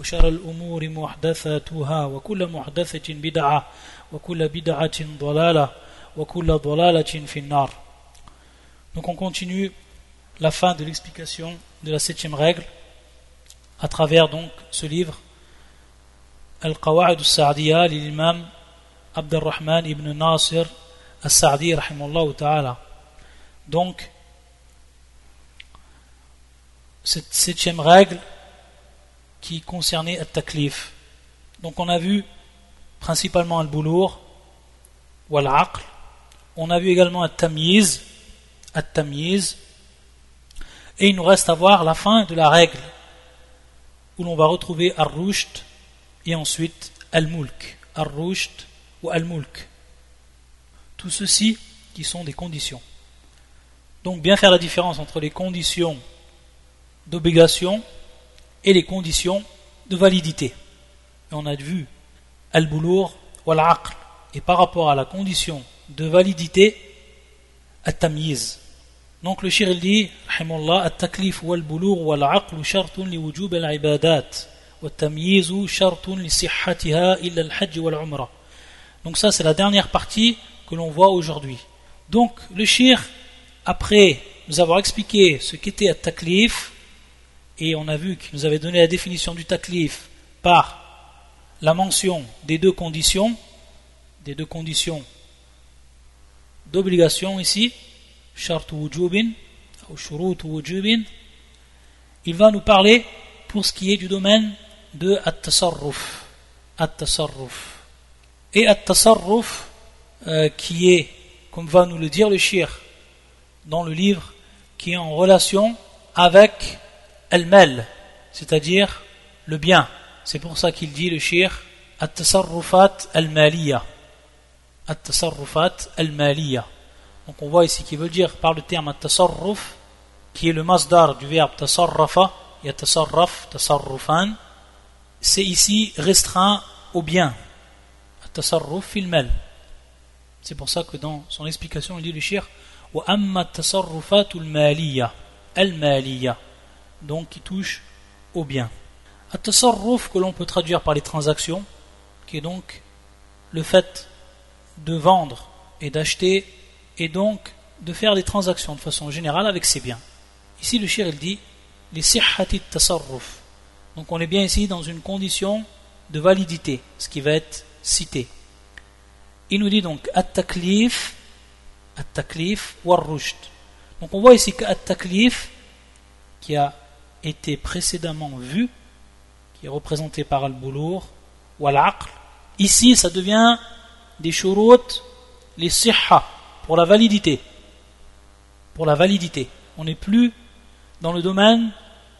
وشر الأمور محدثاتها وكل محدثة بدعة وكل بدعة ضلالة وكل ضلالة في النار Donc on continue la fin de l'explication de la septième règle à travers donc ce livre Al-Qawa'id al-Sa'diya l'imam Abd al-Rahman ibn Nasir al-Sa'di rahimahullah ta'ala donc cette septième règle qui concernait At-Taklif. Donc on a vu principalement Al-Boulour ou Al-Aql. On a vu également At-Tamyiz, At-Tamyiz. Et il nous reste à voir la fin de la règle où l'on va retrouver Ar-Rushd et ensuite Al-Mulk. Ar-Rushd ou Al-Mulk. Tout ceci qui sont des conditions. Donc bien faire la différence entre les conditions d'obligation et les conditions de validité. Et on a vu al-boulour ou al-aql. Et par rapport à la condition de validité, at-tamyiz. Donc le shir il dit, rahimullah, at-taklif wal-boulour wal-aql shartun li wujub al-ibadat. والتمييز شرط لصحتها إلا الحج والعمرة donc ça c'est la dernière partie que l'on voit aujourd'hui donc le shir après nous avoir expliqué ce qu'était at-taklif et on a vu qu'il nous avait donné la définition du taklif par la mention des deux conditions, des deux conditions d'obligation ici, il va nous parler pour ce qui est du domaine de at-tasarruf. At-tasarruf. Et at-tasarruf, euh, qui est, comme va nous le dire le shir dans le livre, qui est en relation avec al-mal, c'est-à-dire le bien. C'est pour ça qu'il dit le shir at-tasarrufat al-maliya. At-tasarrufat al-maliya. Donc on voit ici qu'il veut dire par le terme at-tasarruf, qui est le masdar du verbe tasarrafa, et tasarraf, tasarrufan, c'est ici restreint au bien. At-tasarruf fil-mal. C'est pour ça que dans son explication, il dit le shir wa amma at-tasarrufat al-maliya. Al-maliya donc qui touche au bien. At-tasarruf que l'on peut traduire par les transactions, qui est donc le fait de vendre et d'acheter et donc de faire des transactions de façon générale avec ses biens. Ici le shir il dit les sihhati tasarruf. Donc on est bien ici dans une condition de validité, ce qui va être cité. Il nous dit donc at-taklif, at-taklif war Donc on voit ici qu'at-taklif qui a était précédemment vu, qui est représenté par al-boulour ou al-aql, ici ça devient des shurut, les sihha, pour la validité. Pour la validité. On n'est plus dans le domaine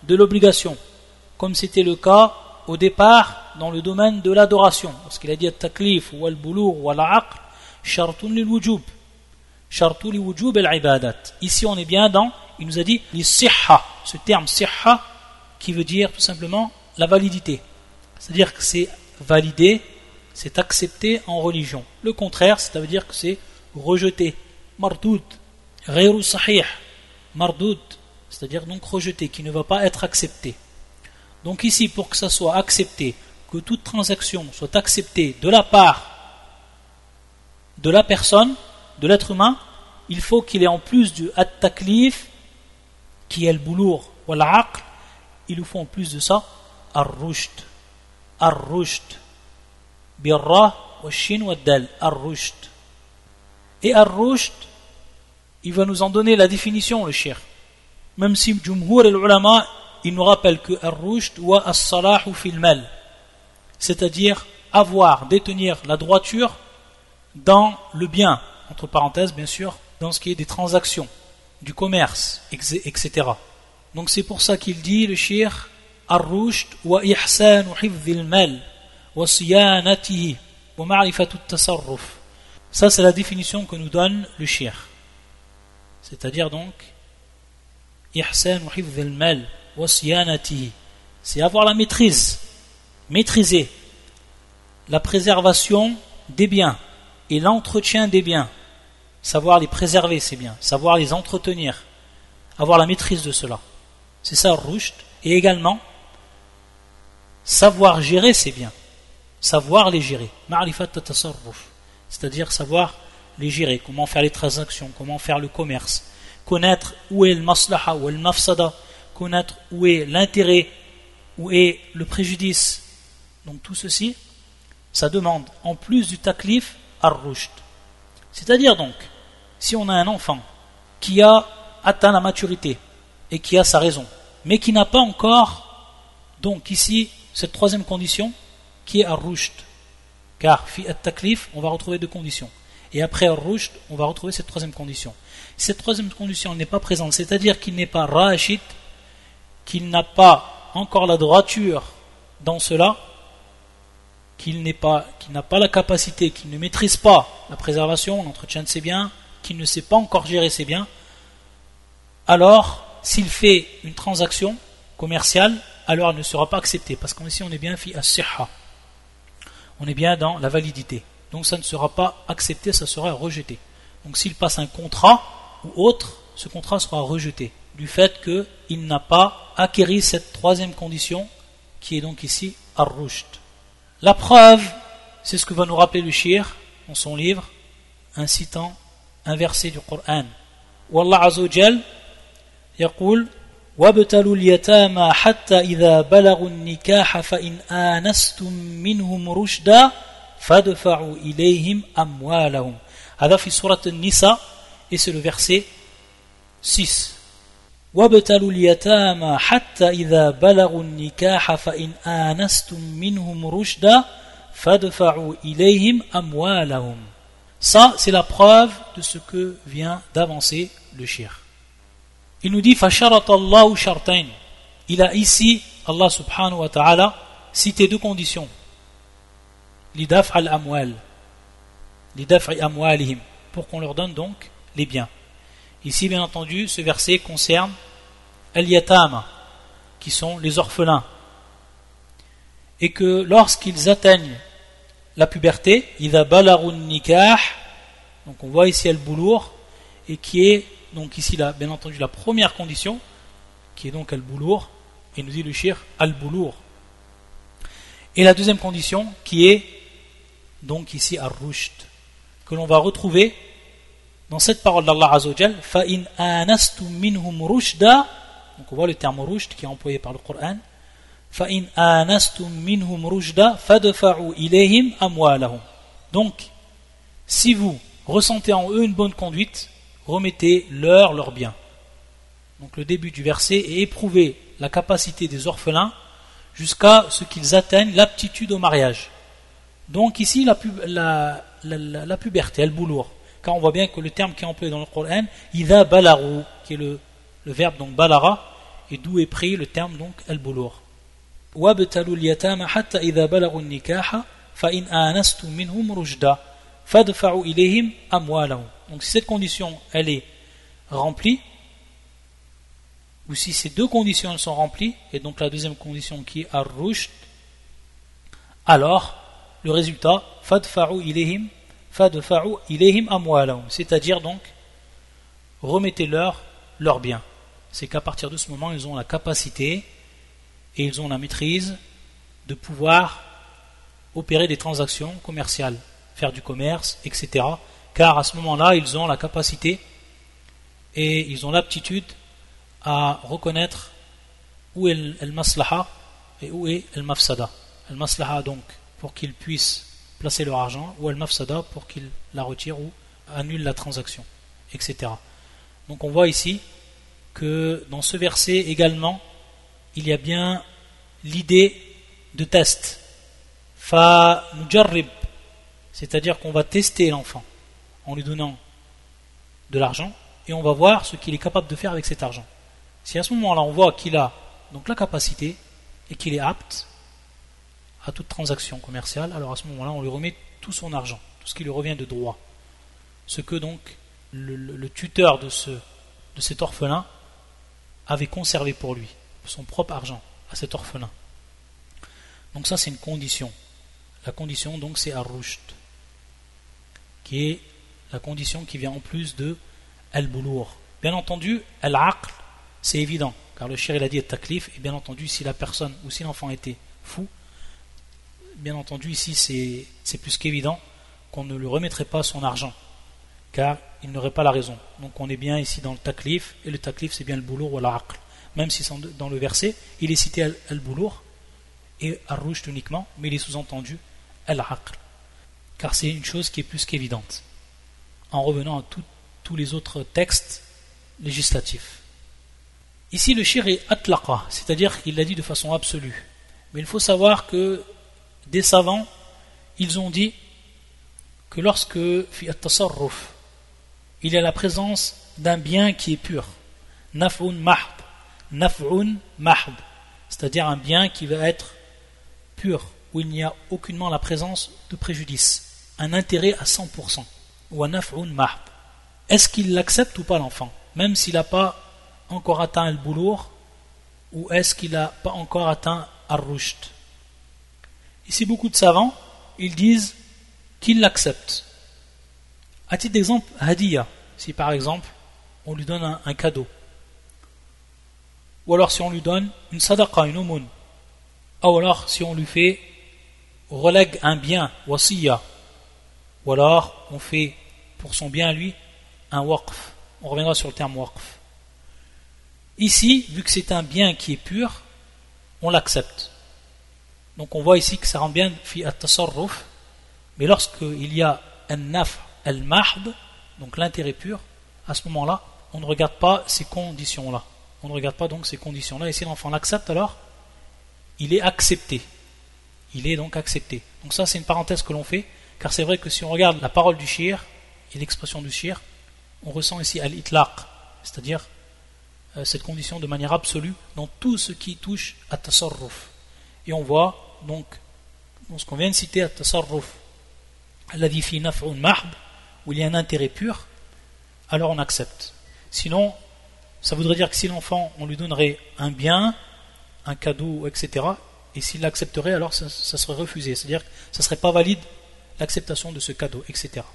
de l'obligation, comme c'était le cas au départ dans le domaine de l'adoration. Parce qu'il a dit al-taklif ou al-boulour ou al-aql, shartun lil-wujub. Ici on est bien dans il nous a dit les sihha, ce terme sihha qui veut dire tout simplement la validité. C'est-à-dire que c'est validé, c'est accepté en religion. Le contraire, ça veut dire que c'est rejeté. Mardoud, ghayru sahih, mardoud, c'est-à-dire donc rejeté, qui ne va pas être accepté. Donc ici, pour que ça soit accepté, que toute transaction soit acceptée de la part de la personne, de l'être humain, il faut qu'il ait en plus du at-taklif qui est le boulour ou l'aql, il nous faut en plus de ça ar-rushd. Ar-rushd. Birra wa shin wa dal. Ar-rushd. Et ar-rushd, il va nous en donner la définition, le shir. Même si Jumhur et l'ulama, il nous rappelle que ar-rushd wa as-salahu fil mal. C'est-à-dire avoir, détenir la droiture dans le bien, entre parenthèses bien sûr, dans ce qui est des transactions du commerce, etc. Donc c'est pour ça qu'il dit le shir ar-rushd wa ihsan hifdhil mal وصيانته ومعرفة التصرف ça c'est la définition que nous donne le shir c'est-à-dire donc ihsan wa hifz al-mal wa siyanatihi c'est avoir la maîtrise maîtriser la préservation des biens et l'entretien des biens savoir les préserver c'est bien. Savoir les entretenir. Avoir la maîtrise de cela. C'est ça rushd et également savoir gérer c'est bien. Savoir les gérer. C'est-à-dire savoir les gérer. Comment faire les transactions. Comment faire le commerce. Connaître où est le maslaha ou le mafsada. Connaître où est l'intérêt où est le préjudice. Donc tout ceci ça demande en plus du taklif ar-rushd c'est-à-dire donc si on a un enfant qui a atteint la maturité et qui a sa raison mais qui n'a pas encore donc ici cette troisième condition qui est ar-rushd. Car fi at-taklif, on va retrouver deux conditions. Et après ar-rushd, on va retrouver cette troisième condition. Cette troisième condition n'est pas présente, c'est-à-dire qu'il n'est pas rashid, qu'il n'a pas encore la droiture dans cela, qu'il n'a pas la capacité, qu'il ne maîtrise pas la préservation, l'entretien de ses biens, qu'il ne sait pas encore gérer ses biens, alors s'il fait une transaction commerciale, alors elle ne sera pas acceptée, parce qu'ici on est bien fi on est bien dans la validité. Donc ça ne sera pas accepté, ça sera rejeté. Donc s'il passe un contrat ou autre, ce contrat sera rejeté du fait qu'il n'a pas acquéri cette troisième condition qui est donc ici ar-rushd. La preuve, c'est ce que va nous rappeler le shir dans son livre, incitant un verset du Coran. Wallah Azzawajal يقول وابتلوا اليتامى حتى إذا بلغوا النكاح فإن آنستم منهم رشدا فادفعوا إليهم أموالهم هذا في سورة النساء et c'est le verset 6 وابتلوا اليتامى حتى إذا بلغوا النكاح فإن آنستم منهم رشدا فادفعوا إليهم أموالهم Ça, c'est la preuve de ce que vient d'avancer le shir. Il nous dit Allahu shartain. Il a ici, Allah subhanahu wa ta'ala, cité deux conditions. Lidaf al-amwal. Lidaf amwalihim. Pour qu'on leur donne donc les biens. Ici, bien entendu, ce verset concerne al-yatama, qui sont les orphelins. Et que lorsqu'ils atteignent la puberté, idha balarun nikah, donc on voit ici al-boulour, et qui est donc ici, là, bien entendu, la première condition, qui est donc al-boulour, et nous dit le shir al-boulour. Et la deuxième condition, qui est donc ici al-rushd, que l'on va retrouver dans cette parole d'Allah Azzawajal, فَإِنْ آنَسْتُم مِّنْهُمْ رُشْدًا Donc on voit le terme rushd qui est employé par le Coran. فَإِنْ آنَسْتُم مِّنْهُمْ رُشْدًا فَدْفَعُوا إِلَيْهِمْ أَمْوَالَهُمْ Donc, si vous ressentez en eux une bonne conduite, remettez-leur leurs biens. Donc le début du verset est éprouver la capacité des orphelins jusqu'à ce qu'ils atteignent l'aptitude au mariage. Donc ici la, la, puberté, el boulour, car on voit bien que le terme qui est employé dans le Coran, ida balaru, qui est le, verbe donc balara, et d'où est pris le terme donc el boulour. Donc si cette condition elle est remplie, ou si ces deux conditions sont remplies, et donc la deuxième condition qui est ar-rushd, alors le résultat fadfa'u amwalahum, c'est-à-dire donc remettez-leur leurs biens. C'est qu'à partir de ce moment, ils ont la capacité et ils ont la maîtrise de pouvoir opérer des transactions commerciales, faire du commerce, etc car à ce moment-là, ils ont la capacité et ils ont l'aptitude à reconnaître où est le maslaha et où est le mafsada. Le maslaha donc pour qu'ils puissent placer leur argent ou le mafsada pour qu'ils la retirent ou annulent la transaction, etc. Donc on voit ici que dans ce verset également, il y a bien l'idée de test. Fa c'est-à-dire qu'on va tester l'enfant en lui donnant de l'argent et on va voir ce qu'il est capable de faire avec cet argent. Si à ce moment-là on voit qu'il a donc la capacité et qu'il est apte, à toute transaction commerciale, alors à ce moment-là, on lui remet tout son argent, tout ce qui lui revient de droit. Ce que donc le, tuteur de, ce, de cet orphelin avait conservé pour lui, son propre argent, à cet orphelin. Donc ça, c'est une condition. La condition, donc, c'est ar-rushd, qui est la condition qui vient en plus de al-boulour. Bien entendu, al-aql, c'est évident, car le shir il a dit taklif, et bien entendu, si la personne ou si l'enfant était fou, bien entendu, ici c'est plus qu'évident qu'on ne lui remettrait pas son argent, car il n'aurait pas la raison. Donc on est bien ici dans le taklif, et le taklif c'est bien le boulour ou l'aql. Même si dans le verset, il est cité al-boulour et al uniquement, mais il est sous-entendu al-aql, car c'est une chose qui est plus qu'évidente. En revenant à tous les autres textes législatifs. Ici, le shir est atlaqa, c'est-à-dire qu'il l'a dit de façon absolue. Mais il faut savoir que des savants, ils ont dit que lorsque il y a la présence d'un bien qui est pur, naf'un mahb, naf'un mahb, c'est-à-dire un bien qui va être pur, où il n'y a aucunement la présence de préjudice, un intérêt à 100%, ou un naf'un mahb. Est-ce qu'il l'accepte ou pas l'enfant, même s'il n'a pas encore atteint le boulour ou est-ce qu'il n'a pas encore atteint Ar-Rushd? Ici, beaucoup de savants, ils disent qu'ils l'acceptent. À titre d'exemple, Hadiya, si par exemple, on lui donne un, cadeau. Ou alors si on lui donne une sadaqa, une aumône. Ou alors si on lui fait, relègue un bien, wasiya. Ou alors on fait pour son bien lui un waqf. On reviendra sur le terme waqf. Ici, vu que c'est un bien qui est pur, on l'accepte. Donc on voit ici que ça rend bien fi at-tasarruf, mais lorsqu'il y a un naf al-mahd, donc l'intérêt pur, à ce moment-là, on ne regarde pas ces conditions-là. On ne regarde pas donc ces conditions-là. Et si l'enfant l'accepte, alors il est accepté. Il est donc accepté. Donc ça, c'est une parenthèse que l'on fait, car c'est vrai que si on regarde la parole du shir et l'expression du shir, on ressent ici al-itlaq, c'est-à-dire euh, cette condition de manière absolue dans tout ce qui touche à tasarruf. Et on voit donc, dans ce qu'on vient de citer, à tasarruf, fi naf'un mahb, où il y a un intérêt pur, alors on accepte. Sinon, ça voudrait dire que si l'enfant, on lui donnerait un bien, un cadeau, etc., et s'il l'accepterait, alors ça, serait refusé. C'est-à-dire que ça ne serait pas valide l'acceptation de ce cadeau, etc.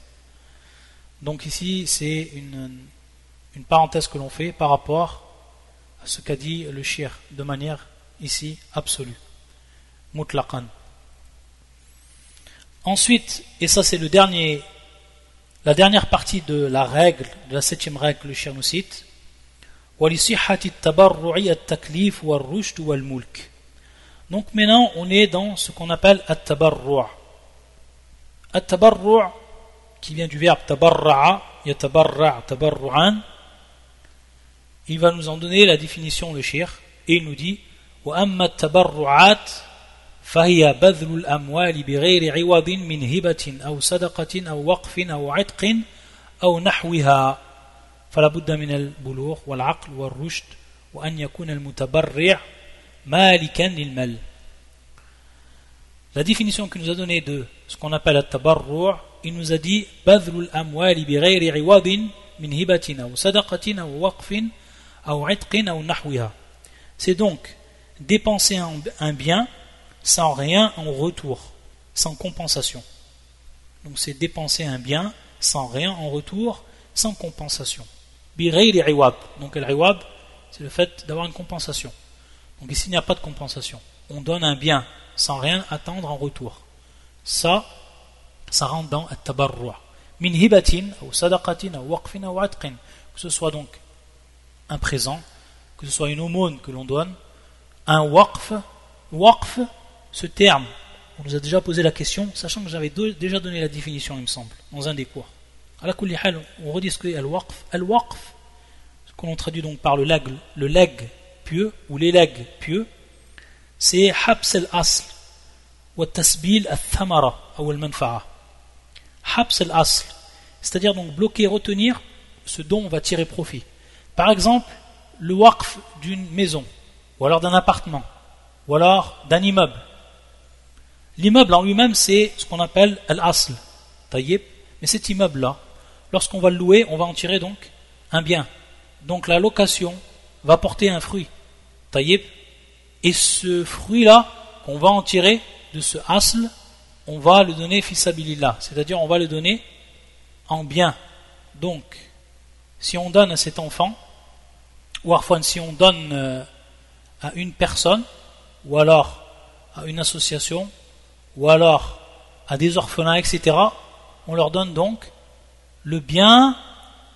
Donc ici, c'est une, parenthèse que l'on fait par rapport ce qu'a dit le shir de manière ici absolue mutlaqan. Ensuite, et ça c'est le dernier, la dernière partie de la règle, de la septième règle le chien nous cite, donc maintenant on est dans ce qu'on appelle at-tabarru' at-tabarru' qui vient du verbe tabarra'a yatabarra' tabarru'an il va nous en donner la définition le shir et il nous dit wa amma tabarru'at فهي بذل الأموال بغير عوض من هبة أو صدقة أو وقف أو عتق أو نحوها. فلا بد من البلوغ والعقل والرشد وأن يكون المتبرع مالكا للمال. La définition qu'il nous a donnée de ce qu'on appelle التبرع il nous a dit بذل الأموال بغير عوض من هبة أو صدقة أو وقف C'est donc dépenser un bien sans rien en retour, sans compensation. Donc c'est dépenser un bien sans rien en retour, sans compensation. Donc el c'est le fait d'avoir une compensation. Donc ici il n'y a pas de compensation. On donne un bien sans rien attendre en retour. Ça, ça rentre dans at-tabarru'. Min ou sadaqatin ou waqfin ou atqin. Que ce soit donc un présent, que ce soit une aumône que l'on donne, un waqf. Waqf, ce terme, on nous a déjà posé la question, sachant que j'avais déjà donné la définition, il me semble, dans un des cours. À la on rediscute al-waqf. Al-waqf, ce qu'on traduit donc par le leg, le leg pieux, ou les legs pieux, c'est habs al-asl, wa tasbil al-thamara, ou al-manfa'a. Habs al-asl, c'est-à-dire donc bloquer, retenir ce dont on va tirer profit. Par exemple, le waqf d'une maison, ou alors d'un appartement, ou alors d'un immeuble. L'immeuble en lui-même, c'est ce qu'on appelle al-asl, taïb. Mais cet immeuble-là, lorsqu'on va le louer, on va en tirer donc un bien. Donc la location va porter un fruit, taïb. Et ce fruit-là, qu'on va en tirer de ce asl, on va le donner fisabilillah, c'est-à-dire on va le donner en bien. Donc, si on donne à cet enfant, ou parfois si on donne euh, à une personne, ou alors à une association, ou alors à des orphelins, etc., on leur donne donc le bien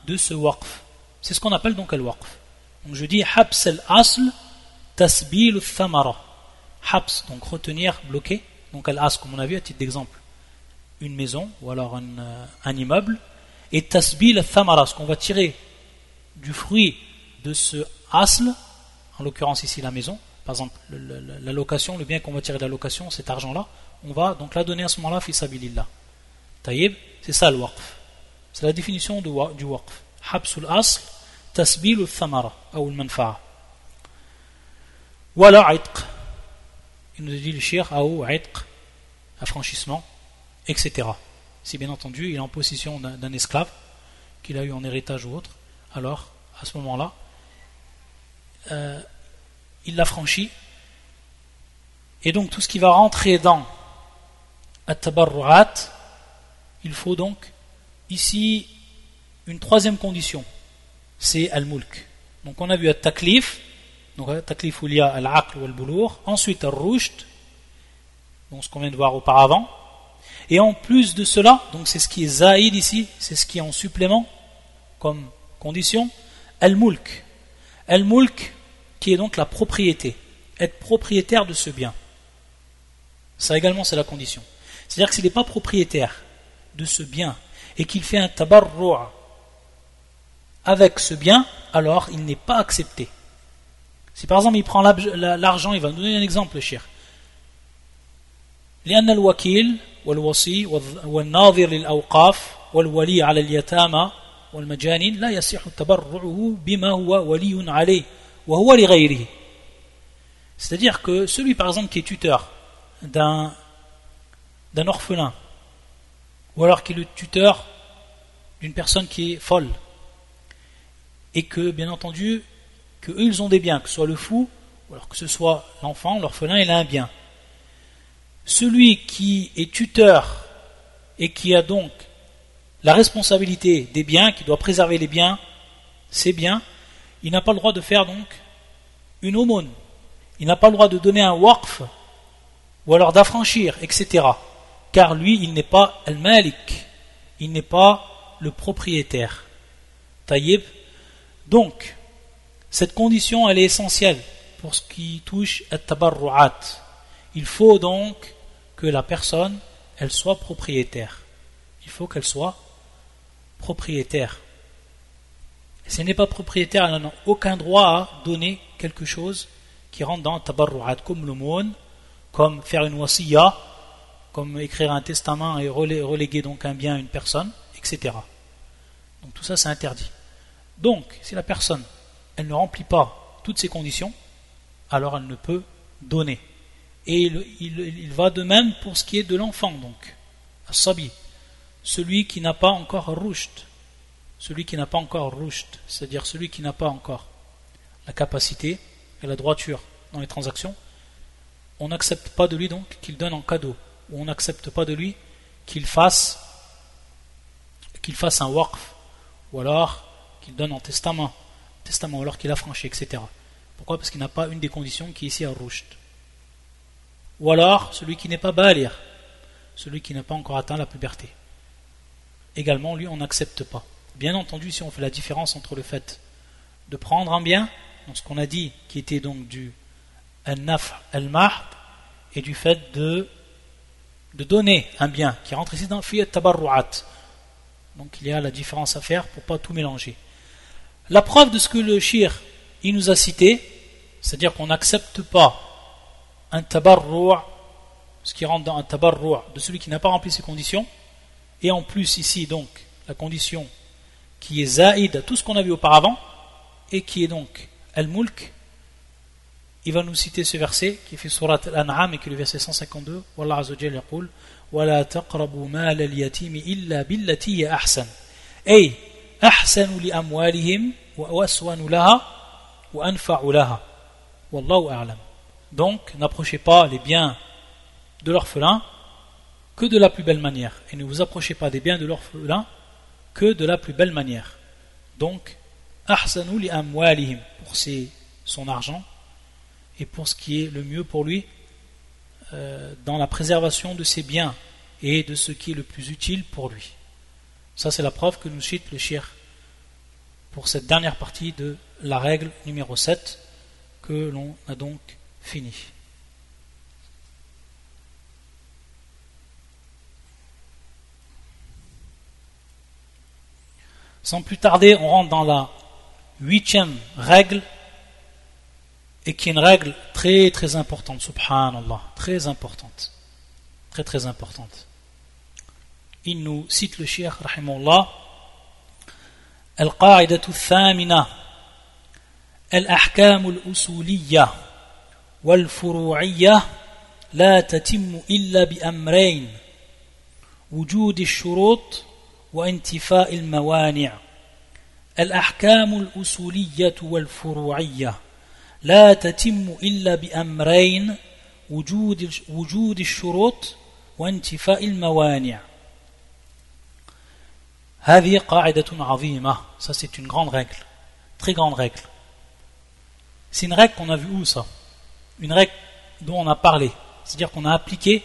de ce waqf. C'est ce qu'on appelle donc al waqf. Donc je dis habs al asl tasbil thamara. Habs, donc retenir, bloquer. Donc al asl, comme on a vu à titre d'exemple, une maison ou alors un, euh, un immeuble. Et tasbil thamara, ce qu'on va tirer du fruit de ce asl, en l'occurrence ici la maison, par exemple la location, le bien qu'on va tirer de la location, cet argent-là, on va donc la donner à ce moment-là, fisabilillah. Taïb, c'est ça le waqf. C'est la définition du waqf. Habsul asl, tasbil thamara, ou manfa'a. Voilà itq. Il nous dit le shir, ou itq, affranchissement, etc. Si bien entendu il est en possession d'un esclave, qu'il a eu en héritage ou autre, alors à ce moment-là, euh, il l'affranchit. Et donc tout ce qui va rentrer dans at il faut donc ici une troisième condition, c'est al-mulk. Donc on a vu at-taklif, donc at-taklif où il y a al-aql ou al-boulour, ensuite al-rushd, donc ce qu'on vient de voir auparavant, et en plus de cela, donc c'est ce qui est zaïd ici, c'est ce qui est en supplément comme condition, al-mulk. Al-mulk qui est donc la propriété, être propriétaire de ce bien. Ça également c'est la condition. C'est-à-dire que s'il n'est pas propriétaire de ce bien et qu'il fait un tabarru' avec ce bien, alors il n'est pas accepté. Si par exemple il prend l'argent, il va nous donner un exemple, cher. لأن الوكيل والوصي والناظر للأوقاف والولي على اليتامى والمجانين لا يصح تبرعه بما هو ولي عليه وهو لغيره c'est-à-dire que celui par exemple qui est tuteur d'un d'un orphelin, ou alors qui est le tuteur d'une personne qui est folle, et que, bien entendu, que eux, ils ont des biens, que ce soit le fou, ou alors que ce soit l'enfant, l'orphelin, il a un bien. Celui qui est tuteur et qui a donc la responsabilité des biens, qui doit préserver les biens, ses biens, il n'a pas le droit de faire donc une aumône. Il n'a pas le droit de donner un waqf, ou alors d'affranchir, etc car lui, il n'est pas al-malik, il n'est pas le propriétaire. Taïb. Donc, cette condition, elle est essentielle pour ce qui touche à tabarru'at. Il faut donc que la personne, elle soit propriétaire. Il faut qu'elle soit propriétaire. Si elle n'est pas propriétaire, elle n'a aucun droit à donner quelque chose qui rentre dans tabarru'at, comme le comme faire une wasiya, comme écrire un testament et reléguer donc un bien à une personne, etc. Donc tout ça c'est interdit. Donc si la personne elle ne remplit pas toutes ces conditions, alors elle ne peut donner. Et il, va de même pour ce qui est de l'enfant donc, sabi, celui qui n'a pas encore rushd, celui qui n'a pas encore rushd, c'est-à-dire celui qui n'a pas encore la capacité et la droiture dans les transactions, on n'accepte pas de lui donc qu'il donne en cadeau où on n'accepte pas de lui qu'il fasse qu'il fasse un waqf ou alors qu'il donne en testament ou alors qu'il a franchi etc pourquoi? Parce qu'il n'a pas une des conditions qui est ici à rushd. Ou alors celui qui n'est pas balir celui qui n'a pas encore atteint la puberté. Également lui on n'accepte pas. Bien entendu si on fait la différence entre le fait de prendre un bien donc ce qu'on a dit qui était donc du al-naf al-mahd et du fait de de donner un bien qui rentre ici dans Fiyat Tabarru'at. Donc il y a la différence à faire pour pas tout mélanger. La preuve de ce que le shir il nous a cité, c'est-à-dire qu'on n'accepte pas un tabarru' ce qui rentre dans un tabarru' de celui qui n'a pas rempli ses conditions, et en plus ici donc la condition qui est zaïd à tout ce qu'on a vu auparavant, et qui est donc al-mulk, il va nous citer ce verset qui fait surat Al-An'am et qui est le verset 152. Wallah Azzawajal yaqul ولا تقربوا مال اليتيم إلا بالتي هي أحسن أي أحسن لأموالهم وأسون لها وأنفع لها والله أعلم Donc, n'approchez pas les biens de l'orphelin que de la plus belle manière. Et ne vous approchez pas des biens de l'orphelin que de la plus belle manière. Donc, ahsanu li amwalihim pour ses, son argent et pour ce qui est le mieux pour lui euh, dans la préservation de ses biens et de ce qui est le plus utile pour lui. Ça, c'est la preuve que nous cite le pour cette dernière partie de la règle numéro 7 que l'on a donc fini. Sans plus tarder, on rentre dans la huitième règle et qui est une règle très très importante, subhanallah, très importante, très très importante. Il nous cite le shir, rahimahullah, القاعدة الثامنة الأحكام الأصولية والفروعية لا تتم إلا بأمرين وجود الشروط وانتفاء الموانع الأحكام الأصولية والفروعية لا تتم إلا بأمرين وجود وجود الشروط وانتفاء الموانع هذه قاعدة عظيمة ça c'est une grande règle très grande règle c'est une règle qu'on a vu où ça une règle dont on a parlé c'est à dire qu'on a appliqué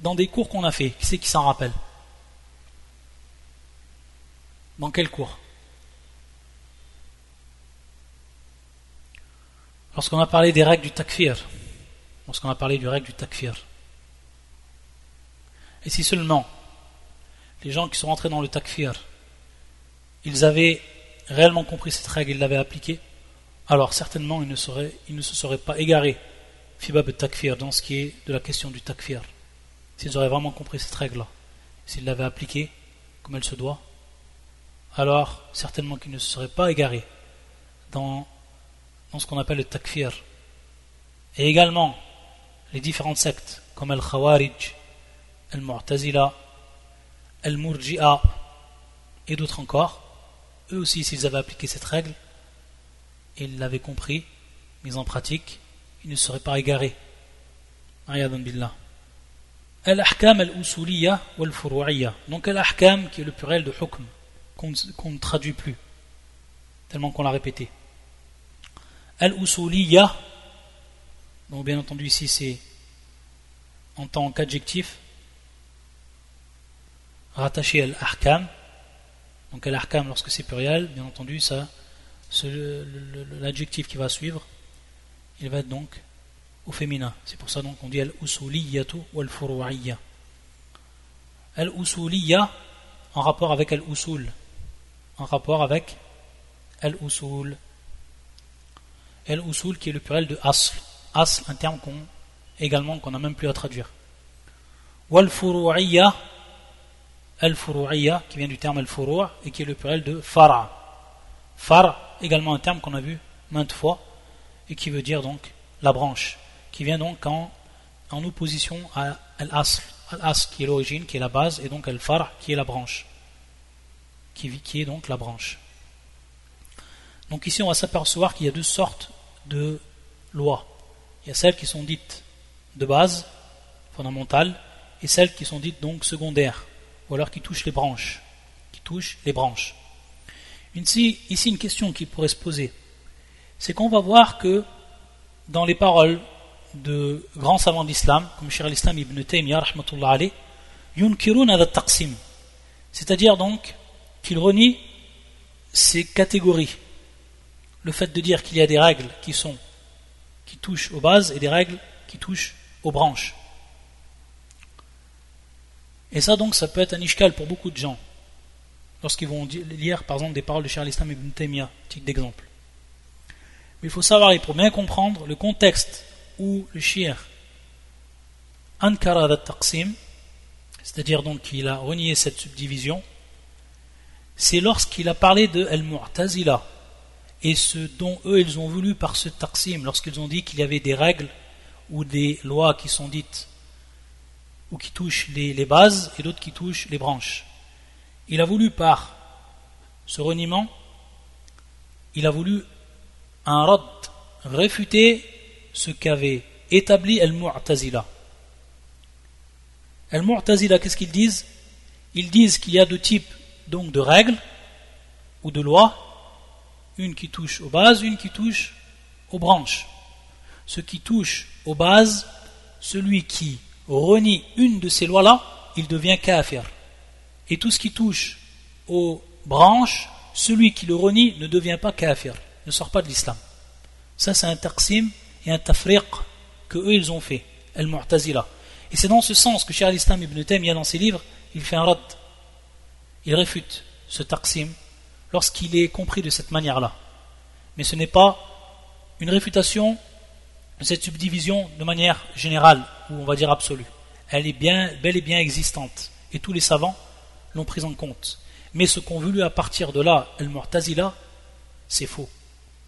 dans des cours qu'on a fait qui c'est qui s'en rappelle dans quel cours Lorsqu'on a parlé des règles du takfir, lorsqu'on a parlé du règle du takfir, et si seulement les gens qui sont rentrés dans le takfir, ils avaient réellement compris cette règle, ils l'avaient appliquée, alors certainement ils ne, se seraient pas égarés, fibab takfir, dans ce qui est de la question du takfir. S'ils auraient vraiment compris cette règle-là, s'ils l'avaient appliquée comme elle se doit, alors certainement qu'ils ne se seraient pas égarés dans dans ce qu'on appelle le takfir. Et également les différentes sectes comme Al-Khawarij, Al-Mu'tazila, Al-Murji'a et d'autres encore, eux aussi s'ils avaient appliqué cette règle, ils l'avaient compris, mis en pratique, ils ne seraient pas égarés. billah. Al-Ahkam al-Usuliyya wal-Furu'iyya. Donc Al-Ahkam qui est le pluriel de Hukm, qu'on ne traduit plus, tellement qu'on l'a répété. Al-Usuliyya, donc bien entendu ici c'est en tant qu'adjectif rattaché à l'ahkam. Donc al-ahkam lorsque c'est pluriel, bien entendu ça, l'adjectif qui va suivre, il va être donc au féminin. C'est pour ça donc qu'on dit al-usuliyatu ou al-furu'iyya. Al-usuliyya en rapport avec al-usul, en rapport avec al-usul. El usul qui est le pluriel de asl. Asl, un terme qu'on également qu'on n'a même plus à traduire. Wal furu'iyya, al furu'iyya qui vient du terme al furu' et qui est le pluriel de fara. Far, également un terme qu'on a vu maintes fois et qui veut dire donc la branche, qui vient donc en, opposition à al asl. Al asl qui est l'origine, qui est la base, et donc al far qui est la branche, qui, qui est donc la branche. Donc ici on va s'apercevoir qu'il y a deux sortes de lois. Il y a celles qui sont dites de base, fondamentales, et celles qui sont dites donc secondaires, ou alors qui touchent les branches. Qui touchent les branches. Ici, une question qui pourrait se poser, c'est qu'on va voir que dans les paroles de grands savants d'islam, comme Shir al-Islam ibn Taymiyyah, taqsim. C'est-à-dire donc qu'ils renient ces catégories le fait de dire qu'il y a des règles qui sont qui touchent aux bases et des règles qui touchent aux branches. Et ça donc ça peut être un ishkal pour beaucoup de gens lorsqu'ils vont lire par exemple des paroles de Charles Islam ibn Taymiyyah, titre d'exemple. Mais il faut savoir, et pour bien comprendre, le contexte où le shir ankara taqsim, c'est-à-dire donc qu'il a renié cette subdivision, c'est lorsqu'il a parlé de al-mu'tazila, et ce dont eux ils ont voulu par ce taqsim, lorsqu'ils ont dit qu'il y avait des règles ou des lois qui sont dites ou qui touchent les, bases et d'autres qui touchent les branches. Il a voulu par ce reniement, il a voulu un rad réfuter ce qu'avait établi Al-Mu'tazila. Al-Mu'tazila, qu'est-ce qu'ils disent? Ils disent qu'il y a deux types donc de règles ou de lois, une qui touche aux bases, une qui touche aux branches. Ce qui touche aux bases, celui qui renie une de ces lois-là, il devient kafir. Et tout ce qui touche aux branches, celui qui le renie ne devient pas kafir, ne sort pas de l'islam. Ça, c'est un taqsim et un tafriq que eux, ils ont fait. Et c'est dans ce sens que Cheikh al-Islam ibn Taymiyyah, dans ses livres, il fait un rat. Il réfute ce taqsim lorsqu'il est compris de cette manière-là. Mais ce n'est pas une réfutation de cette subdivision de manière générale, ou on va dire absolue. Elle est bien, bel et bien existante. Et tous les savants l'ont prise en compte. Mais ce qu'ont voulu à partir de là, el Mu'tazila, c'est faux.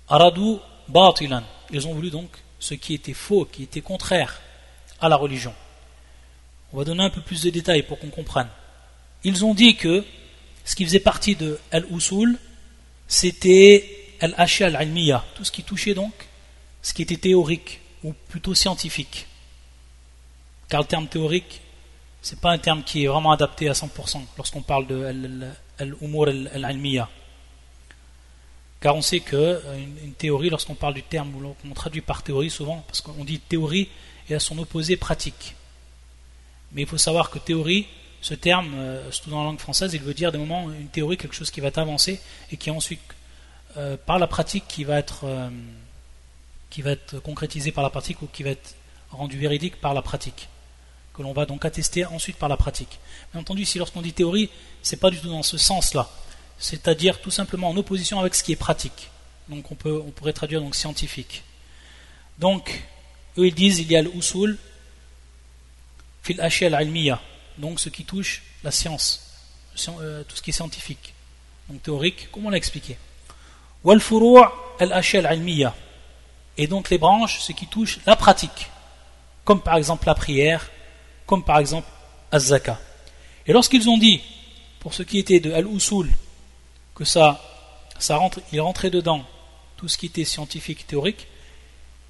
Aradu batilan. Ils ont voulu donc ce qui était faux, qui était contraire à la religion. On va donner un peu plus de détails pour qu'on comprenne. Ils ont dit que ce qui faisait partie de Al-Usul, c'était Al-Ashya al-Ilmiya, tout ce qui touchait donc ce qui était théorique, ou plutôt scientifique. Car le terme théorique, c'est pas un terme qui est vraiment adapté à 100% lorsqu'on parle de Al-Umur al-Ilmiya. Car on sait que euh, une, théorie, lorsqu'on parle du terme, on traduit par théorie souvent, parce qu'on dit théorie et à son opposé pratique. Mais il faut savoir que théorie, ce terme, euh, surtout dans la langue française, il veut dire des moments une théorie, quelque chose qui va avancer et qui ensuite, euh, par la pratique, qui va être euh, être concrétisé par la pratique ou qui va être rendu véridique par la pratique, que l'on va donc attester ensuite par la pratique. Bien entendu, si lorsqu'on dit théorie, c'est pas du tout dans ce sens-là, c'est-à-dire tout simplement en opposition avec ce qui est pratique. Donc on peut, on pourrait traduire donc scientifique. Donc eux ils disent il y a le usul fil al-ilmiya donc ce qui touche la science, euh, tout ce qui est scientifique, donc théorique, comme on l'a expliqué. Et donc les branches, ce qui touche la pratique, comme par exemple la prière, comme par exemple az-zaka. Et lorsqu'ils ont dit, pour ce qui était de al-usul, que ça, ça rentrait dedans tout ce qui était scientifique, théorique,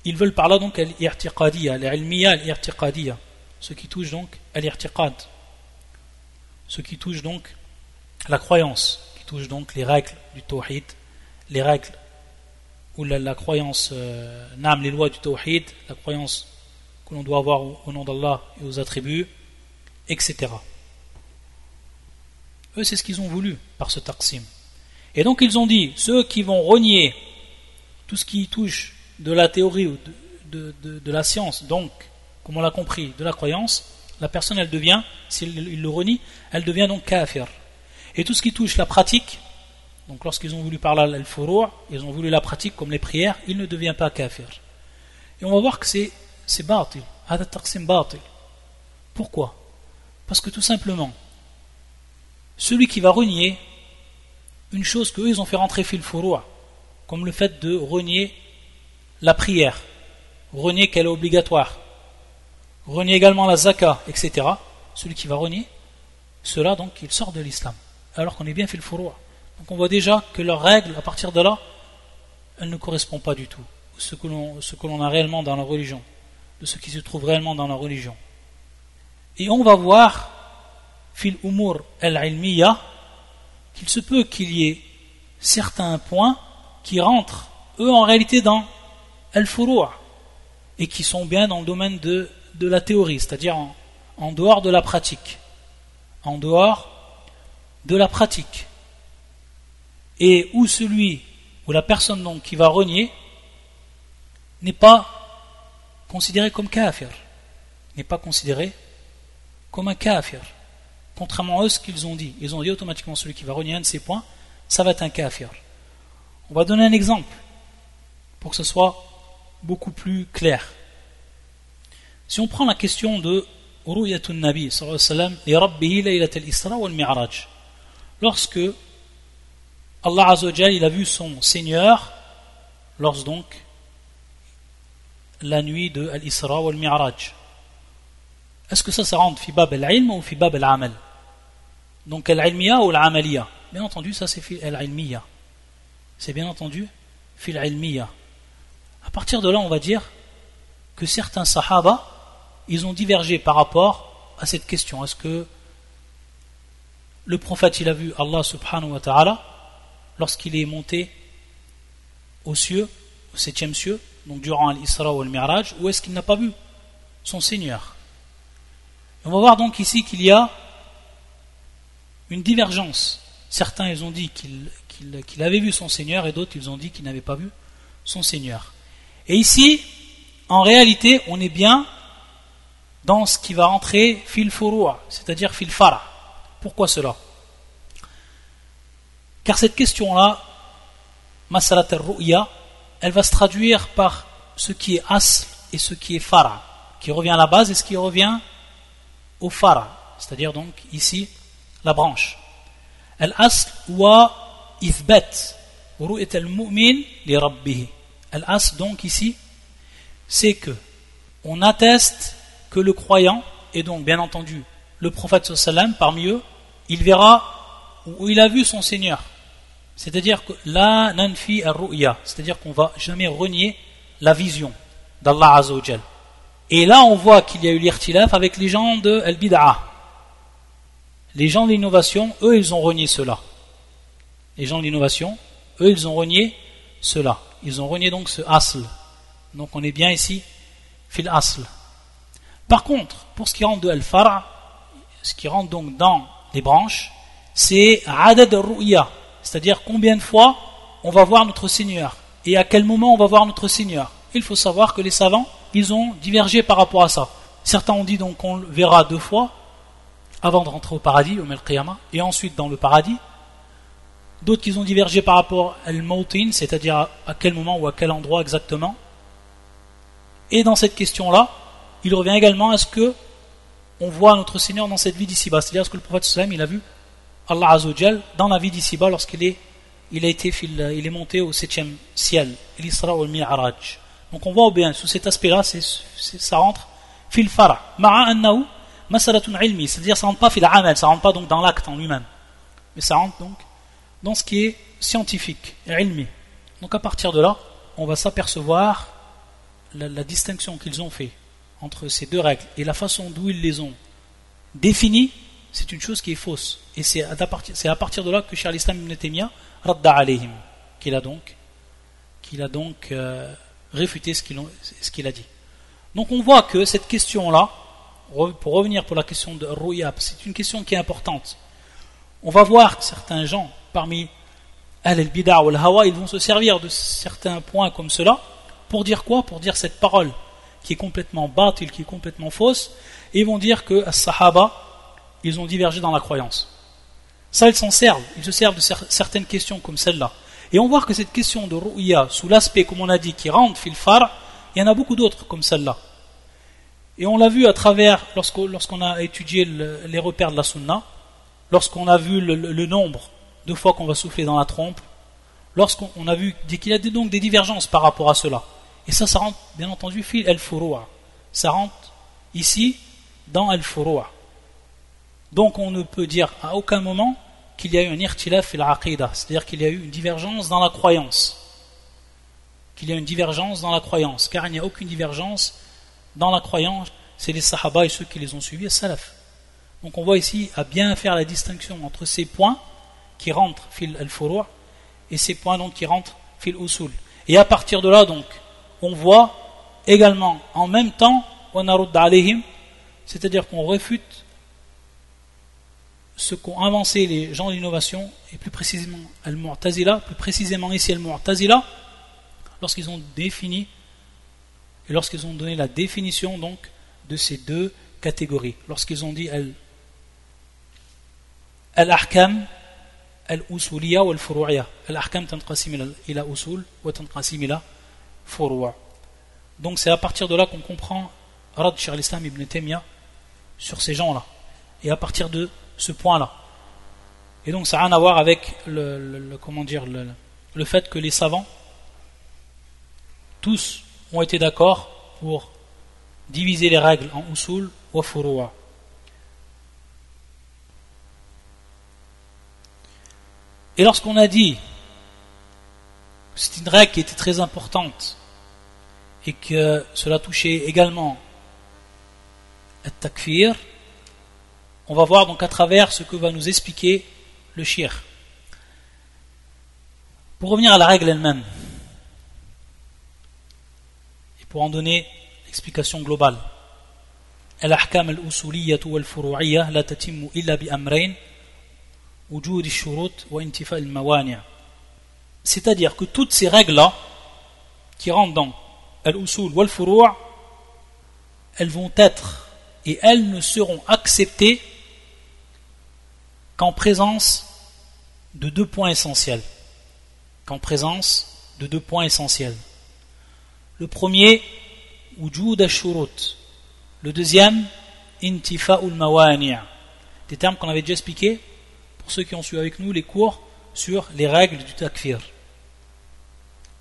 ils veulent par là donc al-irtiqadiyya, al-ilmiya al-irtiqadiyya, ce qui touche donc al-irtiqad, ce qui touche donc la croyance, qui touche donc les règles du tawhid, les règles ou la, croyance, euh, les lois du tawhid, la croyance que l'on doit avoir au, nom d'Allah et aux attributs, etc. Eux, c'est ce qu'ils ont voulu par ce taqsim. Et donc ils ont dit, ceux qui vont renier tout ce qui touche de la théorie ou de, de la science, donc, comme on l'a compris, de la croyance, la personne elle devient, s'il le renie, elle devient donc kafir. Et tout ce qui touche la pratique, donc lorsqu'ils ont voulu parler al ils ont voulu la pratique comme les prières, il ne devient pas kafir. Et on va voir que c'est c'est batil, batil. Pourquoi? Parce que tout simplement, celui qui va renier une chose qu'eux ils ont fait rentrer fil furu comme le fait de renier la prière, renier qu'elle est obligatoire, renie également la zaka, etc., celui qui va renier, cela donc il sort de l'islam, alors qu'on est bien fait le. Donc on voit déjà que leurs règles, à partir de là, elles ne correspondent pas du tout à ce que l'on a réellement dans la religion, de ce qui se trouve réellement dans la religion. Et on va voir, fil umur al-ilmiya, qu'il se peut qu'il y ait certains points qui rentrent, eux, en réalité, dans al-furu'a, et qui sont bien dans le domaine de de la théorie, c'est-à-dire en, dehors de la pratique. En dehors de la pratique. Et où celui ou la personne donc qui va renier n'est pas considéré comme kafir, n'est pas considéré comme un kafir. Contrairement à eux ce qu'ils ont dit. Ils ont dit automatiquement celui qui va renier un de ces points, ça va être un kafir. On va donner un exemple pour que ce soit beaucoup plus clair. Si on prend la question de Ru'yatun Nabi Mi'raj, lorsque Allah il a vu son Seigneur lors donc la nuit de Al-Isra ou Al-Mi'raj. Est-ce que ça, ça rentre Fibab al-ilm ou Fibab al-amal? Donc al-ilmiya ou al-amaliya? Bien entendu, ça c'est al-ilmiya. C'est bien entendu Fil al-ilmiya. À partir de là, on va dire que certains sahaba, ils ont divergé par rapport à cette question. Est-ce que le prophète, il a vu Allah subhanahu wa ta'ala lorsqu'il est monté aux cieux, au septième cieux, donc durant l'Isra ou al-Mi'raj, ou est-ce qu'il n'a pas vu son Seigneur? On va voir donc ici qu'il y a une divergence. Certains, ils ont dit qu'il avait vu son Seigneur, et d'autres, ils ont dit qu'il n'avait pas vu son Seigneur. Et ici, en réalité, on est bien dans ce qui va rentrer fil furua, c'est-à-dire fil fara. Pourquoi cela? Car cette question-là, masalat al-ru'ya, elle va se traduire par ce qui est asl et ce qui est fara, qui revient à la base et ce qui revient au fara, c'est-à-dire donc ici la branche. Al-asl wa ithbat ru'yat al-mu'min li rabbih. Al-asl donc ici, c'est que on atteste que le croyant, et donc bien entendu le prophète sallam parmi eux, il verra où il a vu son Seigneur. C'est-à-dire que la nanfi ar-ru'ya, c'est-à-dire qu'on va jamais renier la vision d'Allah Azzawajal. Et là, on voit qu'il y a eu l'irtilaf avec les gens de al-bid'a. Les gens de l'innovation, eux, ils ont renié cela. Les gens de l'innovation, eux, ils ont renié cela. Ils ont renié donc ce asl. Donc on est bien ici, fil asl. Par contre, pour ce qui rentre de al-fara, ce qui rentre donc dans les branches, c'est adad ru'ya, c'est-à-dire combien de fois on va voir notre Seigneur et à quel moment on va voir notre Seigneur. Il faut savoir que les savants, ils ont divergé par rapport à ça. Certains ont dit donc qu'on le verra deux fois avant de rentrer au paradis, au Melqiyama, et ensuite dans le paradis. D'autres qui ont divergé par rapport à al-mautin, c'est-à-dire à quel moment ou à quel endroit exactement. Et dans cette question-là, il revient également à ce que on voit notre Seigneur dans cette vie d'ici-bas. C'est-à-dire ce que le prophète sallam il a vu Allah Azzawajal dans la vie d'ici-bas lorsqu'il est, il a été, il est monté au septième ciel, l'Isra ou mi'raj Donc on voit bien, sous cet aspect-là, ça rentre fil fara. Ma'a annahu masalatun ilmi, c'est-à-dire ça rentre pas fil amal, ça rentre pas donc dans l'acte en lui-même. Mais ça rentre donc dans ce qui est scientifique, ilmi. Donc à partir de là, on va s'apercevoir la, la distinction qu'ils ont fait entre ces deux règles et la façon d'où ils les ont définies c'est une chose qui est fausse. Et c'est à partir, de là que Charles Islam ibn Taymiyyah radda alayhim, qu'il a donc, a donc euh, réfuté ce qu'il, a dit. Donc on voit que cette question-là, pour revenir pour la question de Rouyab, c'est une question qui est importante. On va voir que certains gens, parmi al-bida ou al-hawa, ils vont se servir de certains points comme cela, pour dire quoi? Pour dire cette parole qui est complètement batil, qui est complètement fausse, et ils vont dire que as-sahaba, ils ont divergé dans la croyance. Ça, ils s'en servent. Ils se servent de certaines questions comme celle-là. Et on voit que cette question de ru'ya, sous l'aspect, comme on a dit, qui rentre far, il y en a beaucoup d'autres comme celle-là. Et on l'a vu à travers, lorsqu'on a étudié les repères de la sunna, lorsqu'on a vu le, nombre de fois qu'on va souffler dans la trompe, lorsqu'on a vu qu'il y a donc des divergences par rapport à cela. Et ça, ça rentre, bien entendu, fil el-furu'a. Ça rentre ici dans el-furu'a. Donc on ne peut dire à aucun moment qu'il y a eu un irtilaf la aqidah, c'est-à-dire qu'il y a eu une divergence dans la croyance. Qu'il y a une divergence dans la croyance, car il n'y a aucune divergence dans la croyance, c'est les sahaba et ceux qui les ont suivis, salaf. Donc on voit ici à bien faire la distinction entre ces points qui rentrent fil al furu et ces points donc qui rentrent fil usul. Et à partir de là donc, on voit également en même temps, c'est-à-dire qu'on refute ce qu'ont avancé les gens d'innovation, et plus précisément Al-Mu'tazila, plus précisément ici Al-Mu'tazila, lorsqu'ils ont défini, et lorsqu'ils ont donné la définition donc de ces deux catégories, lorsqu'ils ont dit Al-Ahkam, Al-Usuliya ou Al-Furu'ya. Al-Ahkam tanqasim ila usul wa tanqasim ila Donc c'est à partir de là qu'on comprend Rad Shir al-Islam ibn Taymiyyah sur ces gens-là. Et à partir de ce point-là. Et donc ça n'a rien à voir avec le, comment dire, le, fait que les savants, tous ont été d'accord pour diviser les règles en usul ou furu'a. Et lorsqu'on a dit c'est une règle qui était très importante et que cela touchait également le takfir, on va voir donc à travers ce que va nous expliquer le shir. Pour revenir à la règle elle-même, et pour en donner l'explication globale, الأحكام الأصولية والفروعية لا تتم إلا بأمرين وجود الشروط وانتفاء الموانع c'est-à-dire que toutes ces règles-là qui rentrent dans al-usul wal furu' elles vont être et elles ne seront acceptées qu'en présence de deux points essentiels qu'en présence de deux points essentiels. Le premier, wujud al-shurut. Le deuxième, intifa'ul mawani' Des termes qu'on avait déjà expliqués pour ceux qui ont suivi avec nous les cours sur les règles du takfir.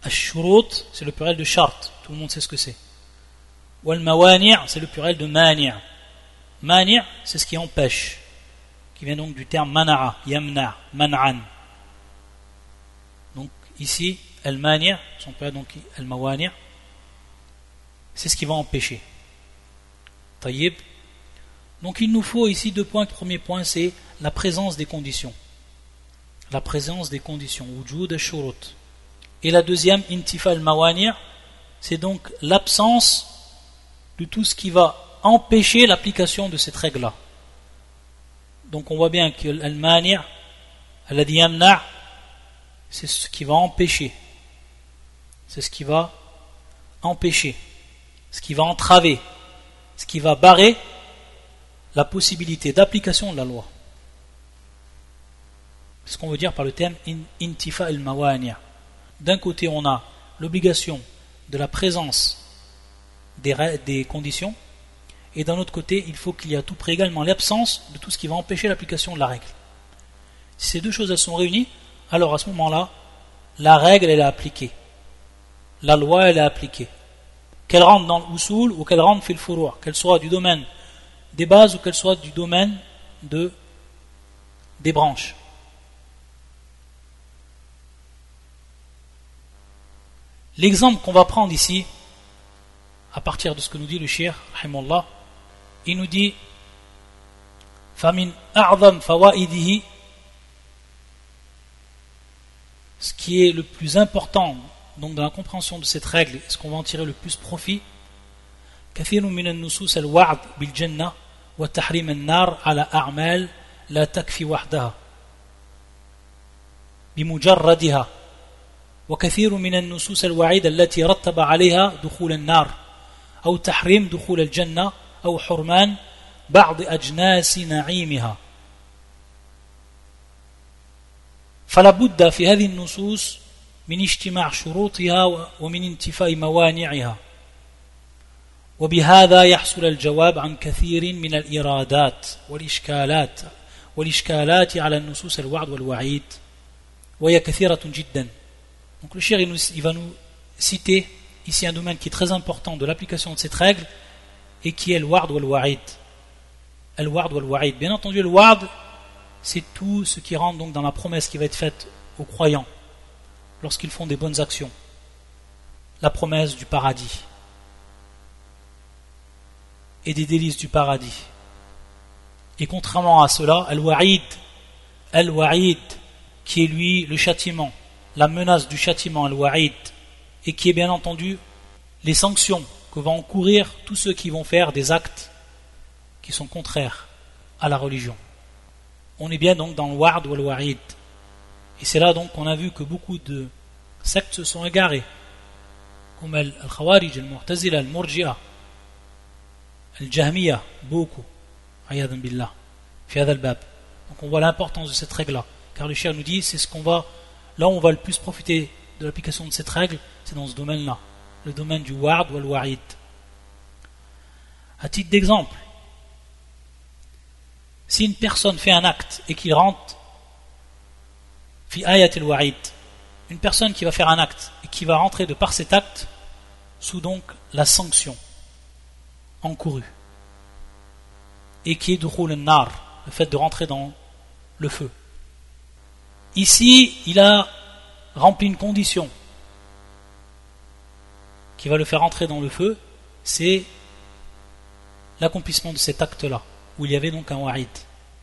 Al-shurut, c'est le pluriel de chart. Tout le monde sait ce que c'est. Wal mawani' c'est le pluriel de mani'. Mani' c'est ce qui empêche. Qui vient donc du terme mana'a, yamna, man'an. Ici, al-mani' son père donc al-mawani' c'est ce qui va empêcher. Taïb. Donc il nous faut ici deux points. Le premier point, c'est la présence des conditions. La présence des conditions. Wujud shurut Et la deuxième, intifa al-mawani' c'est donc l'absence de tout ce qui va empêcher l'application de cette règle-là. Donc on voit bien que alladhi yamna' c'est ce qui va empêcher. C'est ce qui va empêcher, ce qui va entraver, ce qui va barrer la possibilité d'application de la loi. Ce qu'on veut dire par le terme intifa il mawaniya. D'un côté, on a l'obligation de la présence des, conditions, et d'un autre côté, il faut qu'il y ait à tout près également l'absence de tout ce qui va empêcher l'application de la règle. Si ces deux choses sont réunies, alors à ce moment-là, la règle elle est appliquée. La loi elle est appliquée. Qu'elle rentre dans l'usul ou qu'elle rentre fil furu' qu'elle soit du domaine des bases ou qu'elle soit du domaine de, des branches. L'exemple qu'on va prendre ici, à partir de ce que nous dit le Shir, il nous dit Famin a'zam fawa'idihi ce qui est le plus important donc dans la compréhension de cette règle ce qu'on va en tirer le plus profit? Kathirun min an-nusus al-wa'd bil jannah wa tahrim an-nar ala a'mal la takfi wahdaha bimujarradiha وكثير من النصوص الوعيد التي رتب عليها دخول النار أو تحريم دخول الجنة أو حرمان بعض أجناس نعيمها. فلا بد في هذه النصوص من اجتماع شروطها ومن انتفاء موانعها. وبهذا يحصل الجواب عن كثير من الإرادات والإشكالات والإشكالات على النصوص الوعد والوعيد وهي كثيرة جدا. Donc le cher il va nous citer ici un domaine qui est très important de l'application de cette règle et qui est le ward ou le ward ou. Bien entendu, le ward, c'est tout ce qui rentre donc dans la promesse qui va être faite aux croyants lorsqu'ils font des bonnes actions. La promesse du paradis et des délices du paradis. Et contrairement à cela, Al-Wa'id, Al-Wa'id, qui est lui le châtiment, la menace du châtiment, Al-Wa'id, et qui est bien entendu les sanctions que vont encourir tous ceux qui vont faire des actes qui sont contraires à la religion on est bien donc dans le ward ou le. Et c'est là donc qu'on a vu que beaucoup de sectes se sont égarés, comme Al-Khawarij, Al-Mu'tazila, Al-Murji'a, Al-Jahmiya, beaucoup, ayadan billah, fi al-bab. Donc on voit l'importance de cette règle-là, car le cher nous dit, c'est ce qu'on va, là où on va le plus profiter de l'application de cette règle, c'est dans ce domaine-là, le domaine du ward ou le warid. À titre d'exemple, si une personne fait un acte et qu'il rentre fi ayat wa'id une personne qui va faire un acte et qui va rentrer de par cet acte sous donc la sanction encourue et qui est de rouler nar, le fait de rentrer dans le feu. Ici, il a rempli une condition qui va le faire entrer dans le feu, c'est l'accomplissement de cet acte-là, où il y avait donc un wa'id.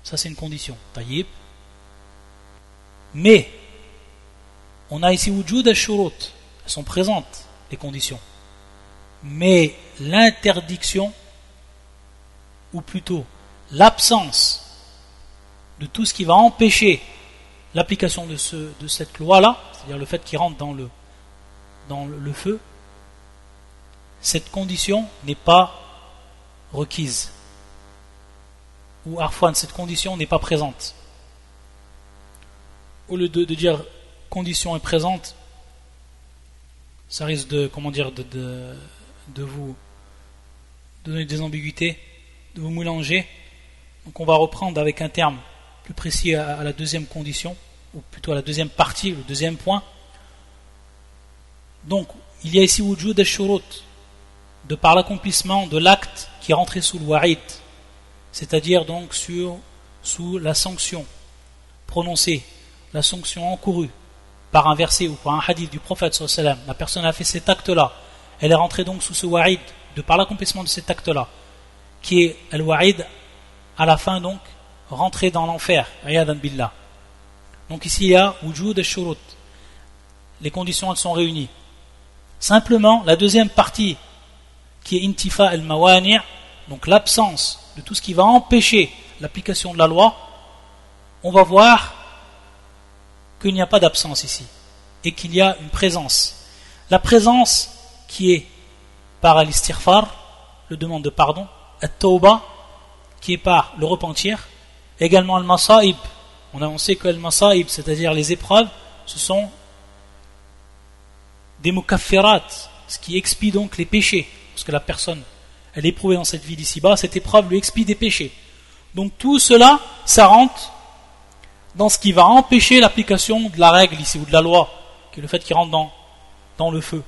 Ça, c'est une condition. Taïb. Mais, on a ici wujud al-shurut. Elles sont présentes, les conditions. Mais l'interdiction, ou plutôt l'absence de tout ce qui va empêcher l'application de, ce, de cette loi-là, c'est-à-dire le fait qu'il rentre dans le, feu, cette condition n'est pas requise. Ou Arfan, cette condition n'est pas présente. Au lieu de, dire condition est présente, ça risque de, comment dire, de, de, vous donner des ambiguïtés, de vous mélanger. Donc on va reprendre avec un terme plus précis à, la deuxième condition, ou plutôt la deuxième partie, le deuxième point. Donc, il y a ici wujud al-shurut, de par l'accomplissement de l'acte qui est rentré sous le wa'id, c'est-à-dire donc sous la sanction prononcée, la sanction encourue par un verset ou par un hadith du prophète sallam, la personne a fait cet acte-là, elle est rentrée donc sous ce wa'id, de par l'accomplissement de cet acte-là, qui est le wa'id à la fin donc rentrer dans l'enfer, billah. Donc ici il y a wujud et shurut. Les conditions elles sont réunies. Simplement, la deuxième partie qui est intifa al-mawani', donc l'absence de tout ce qui va empêcher l'application de la loi, on va voir qu'il n'y a pas d'absence ici et qu'il y a une présence. La présence qui est par al-istighfar, le demande de pardon, at-tawba, qui est par le repentir, également al-masa'ib. On, a, sait que al-masa'ib, c'est-à-dire les épreuves, ce sont des mukaffirat, ce qui expie donc les péchés parce que la personne, elle est éprouvée dans cette vie d'ici-bas, cette épreuve lui expie des péchés. Donc tout cela, ça rentre dans ce qui va empêcher l'application de la règle ici, ou de la loi, qui est le fait qu'il rentre dans, dans le feu.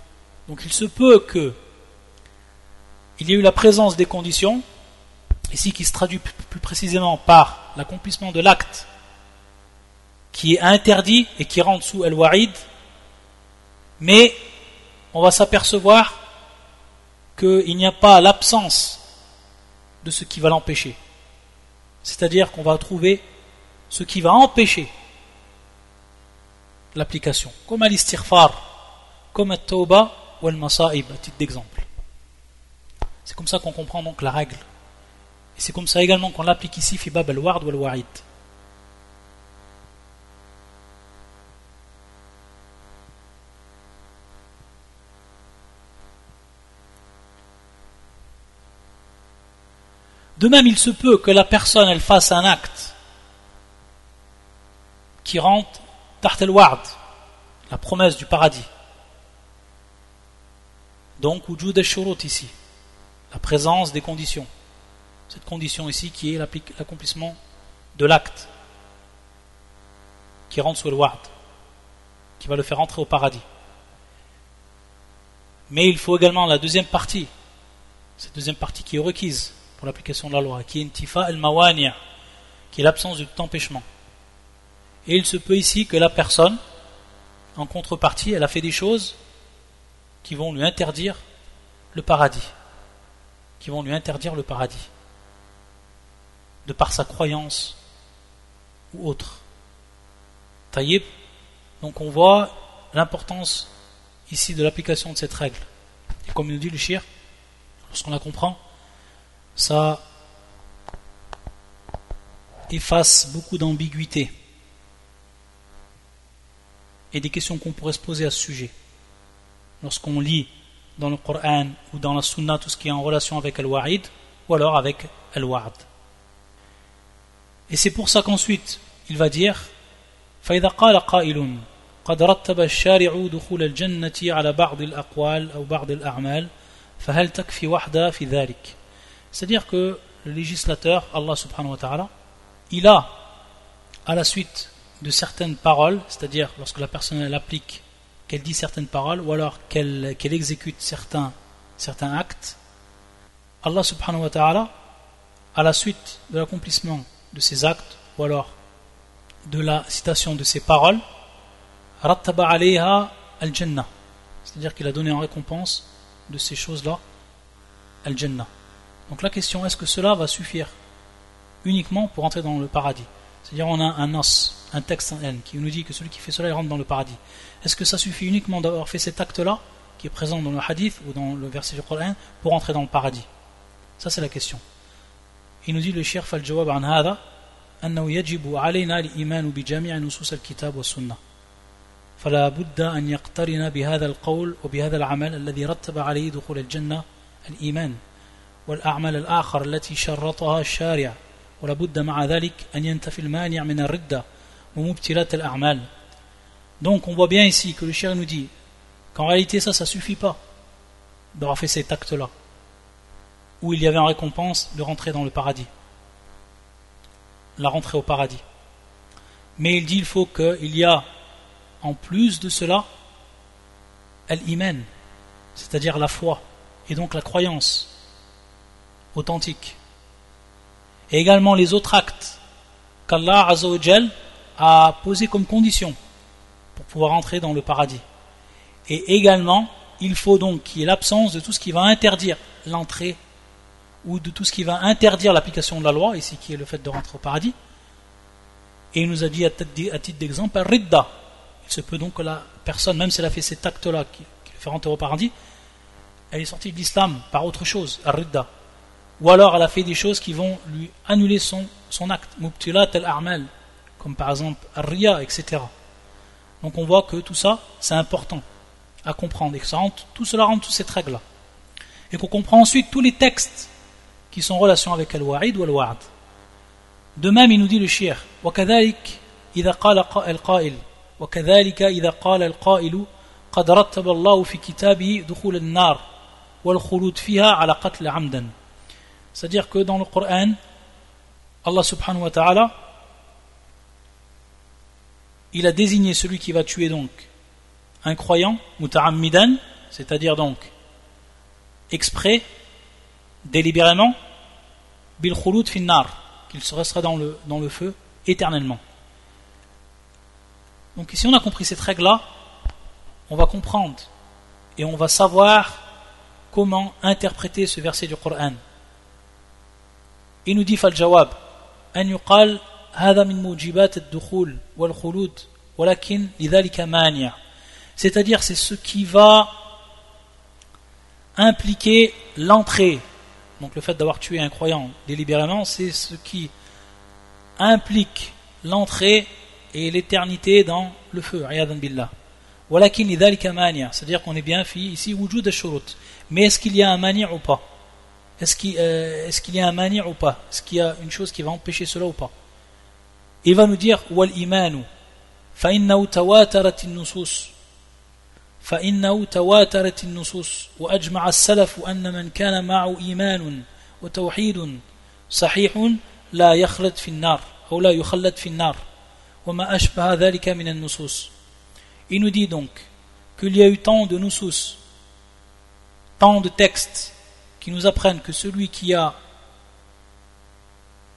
Donc il se peut que il y ait eu la présence des conditions, ici qui se traduit plus précisément par l'accomplissement de l'acte qui est interdit et qui rentre sous El-Wa'id, mais on va s'apercevoir qu'il n'y a pas l'absence de ce qui va l'empêcher. C'est-à-dire qu'on va trouver ce qui va empêcher l'application, comme al comme al-tawba ou al-masa'ib, à titre d'exemple. C'est comme ça qu'on comprend donc la règle. Et c'est comme ça également qu'on l'applique ici, fi bab al-ward ou al-wa'id. De même, il se peut que la personne elle fasse un acte qui rentre tartel ward, la promesse du paradis. Donc, wujud al ici, la présence des conditions. Cette condition ici qui est l'accomplissement de l'acte qui rentre sous le ward, qui va le faire entrer au paradis. Mais il faut également la deuxième partie, cette deuxième partie qui est requise pour l'application de la loi, qui est intifa al-mawani', qui est l'absence de tout empêchement. Et il se peut ici que la personne, en contrepartie, elle a fait des choses qui vont lui interdire le paradis, qui vont lui interdire le paradis, de par sa croyance ou autre. Taïb, donc on voit l'importance ici de l'application de cette règle. Et comme nous dit le shir, lorsqu'on la comprend, ça efface beaucoup d'ambiguïté et des questions qu'on pourrait se poser à ce sujet. Lorsqu'on lit dans le Coran ou dans la Sunna tout ce qui est en relation avec Al-Wa'id ou alors avec Al-Wa'd. Et c'est pour ça qu'ensuite il va dire فإذا قال قائل قد رتب الشارع دخول الجنة على بعض الأقوال أو بعض الأعمال فهل تكفي وحدها في ذلك c'est-à-dire que le législateur, Allah subhanahu wa ta'ala, il a, à la suite de certaines paroles, c'est-à-dire lorsque la personne applique qu'elle dit certaines paroles ou alors qu'elle exécute certains, actes, Allah subhanahu wa ta'ala, à la suite de l'accomplissement de ces actes ou alors de la citation de ces paroles, rattaba alayha al-jannah. C'est-à-dire qu'il a donné en récompense de ces choses-là al-jannah. Donc la question, est-ce que cela va suffire uniquement pour entrer dans le paradis C'est-à-dire on a un os, un texte qui nous dit que celui qui fait cela il rentre dans le paradis. Est-ce que ça suffit uniquement d'avoir fait cet acte-là, qui est présent dans le hadith ou dans le verset du Coran, pour entrer dans le paradis Ça c'est la question. Il nous dit le shir fal jawab an hada أنه يجب علينا الإيمان بجميع نصوص الكتاب والسنة فلا بد أن يقترن بهذا القول وبهذا العمل الذي رتب عليه دخول الجنة الإيمان والأعمال الآخر التي شرطها الشارع ولا بد مع ذلك أن ينتفي المانع من الردة ومبتلات الأعمال Donc on voit bien ici que le cher nous dit qu'en réalité ça, ça suffit pas d'avoir fait cet acte-là, où il y avait en récompense de rentrer dans le paradis, la rentrée au paradis. Mais il dit il faut qu'il y a en plus de cela l'iman, c'est-à-dire la foi, et donc la croyance authentique. Et également les autres actes qu'Allah a posés comme condition pour pouvoir entrer dans le paradis. Et également, il faut donc qu'il y ait l'absence de tout ce qui va interdire l'entrée ou de tout ce qui va interdire l'application de la loi, ici qui est le fait de rentrer au paradis. Et il nous a dit à titre d'exemple, Ridda. Il se peut donc que la personne, même si elle a fait cet acte-là qui, qui, le fait rentrer au paradis, elle est sortie de l'islam par autre chose, Ridda Ou alors elle a fait des choses qui vont lui annuler son, son acte, Mubtilat al-A'mal, comme par exemple Ria, etc. Donc on voit que tout ça, c'est important à comprendre et que ça rentre, tout cela rentre toutes cette règle-là. Et qu'on comprend ensuite tous les textes qui sont en relation avec Al-Wa'id ou Al-Wa'ad. De même, il nous dit le shir, وكذلك إذا قال القائل وكذلك إذا قال القائل قد رتب الله في كتابه دخول النار والخلود فيها على قتل عمدا c'est-à-dire que dans le Coran Allah subhanahu wa ta'ala il a désigné celui qui va tuer donc un croyant, muta'ammidan, c'est-à-dire donc exprès, délibérément, bil finnar, qu'il se restera dans le, dans le feu éternellement. Donc si on a compris cette règle-là, on va comprendre et on va savoir comment interpréter ce verset du Coran. Il nous dit fal jawab, an yuqal c'est-à-dire c'est ce qui va impliquer l'entrée. Donc le fait d'avoir tué un croyant délibérément c'est ce qui implique l'entrée et l'éternité dans le feu billah. C'est-à-dire qu'on est bien ici mais est-ce qu'il y a un manière ou pas? est-ce qu'il euh, est y a un manière ou pas est-ce qu'il y a une chose qui va empêcher cela ou pas il va nous dire والإيمان فإنه تواترت النصوص فإنه تواترت النصوص وأجمع السلف أن من كان معه إيمان وتوحيد صحيح لا يخلد في النار أو لا يخلد في النار وما أشبه ذلك من النصوص Il nous dit donc qu'il y a eu tant de nusus, tant de textes qui nous apprennent que celui qui a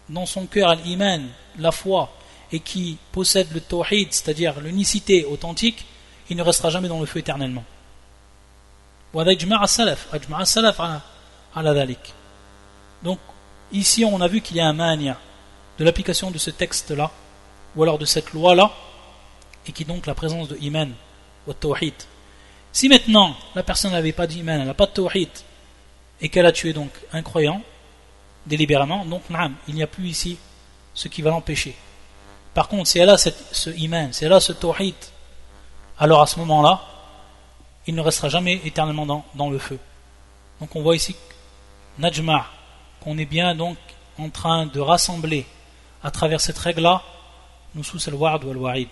dans son cœur l'iman, la foi, et qui possède le tawhid, c'est-à-dire l'unicité authentique, il ne restera jamais dans le feu éternellement. Donc, ici, on a vu qu'il y a un mania de l'application de ce texte-là, ou alors de cette loi-là, et qui donc la présence de iman, ou tawhid. Si maintenant, la personne n'avait pas d'iman, elle n'a pas de tawhid, et qu'elle a tué donc un croyant, délibérément, donc il n'y a plus ici ce qui va l'empêcher. Par contre, si elle a ce iman, si elle a ce tawhid, alors à ce moment-là, il ne restera jamais éternellement dans, dans le feu. Donc on voit ici, Najma, qu'on est bien donc en train de rassembler à travers cette règle-là, nous sous al-wa'd ou al-wa'id.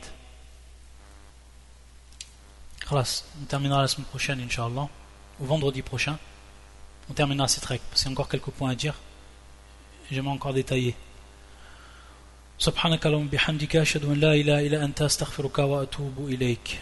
On terminera la semaine prochaine, Inch'Allah, ou vendredi prochain On terminera cette règle, parce qu'il y a encore quelques points à dire. J'aimerais encore détailler. سبحانك اللهم بحمدك أشهد أن لا إله إلا أنت أستغفرك وأتوب إليك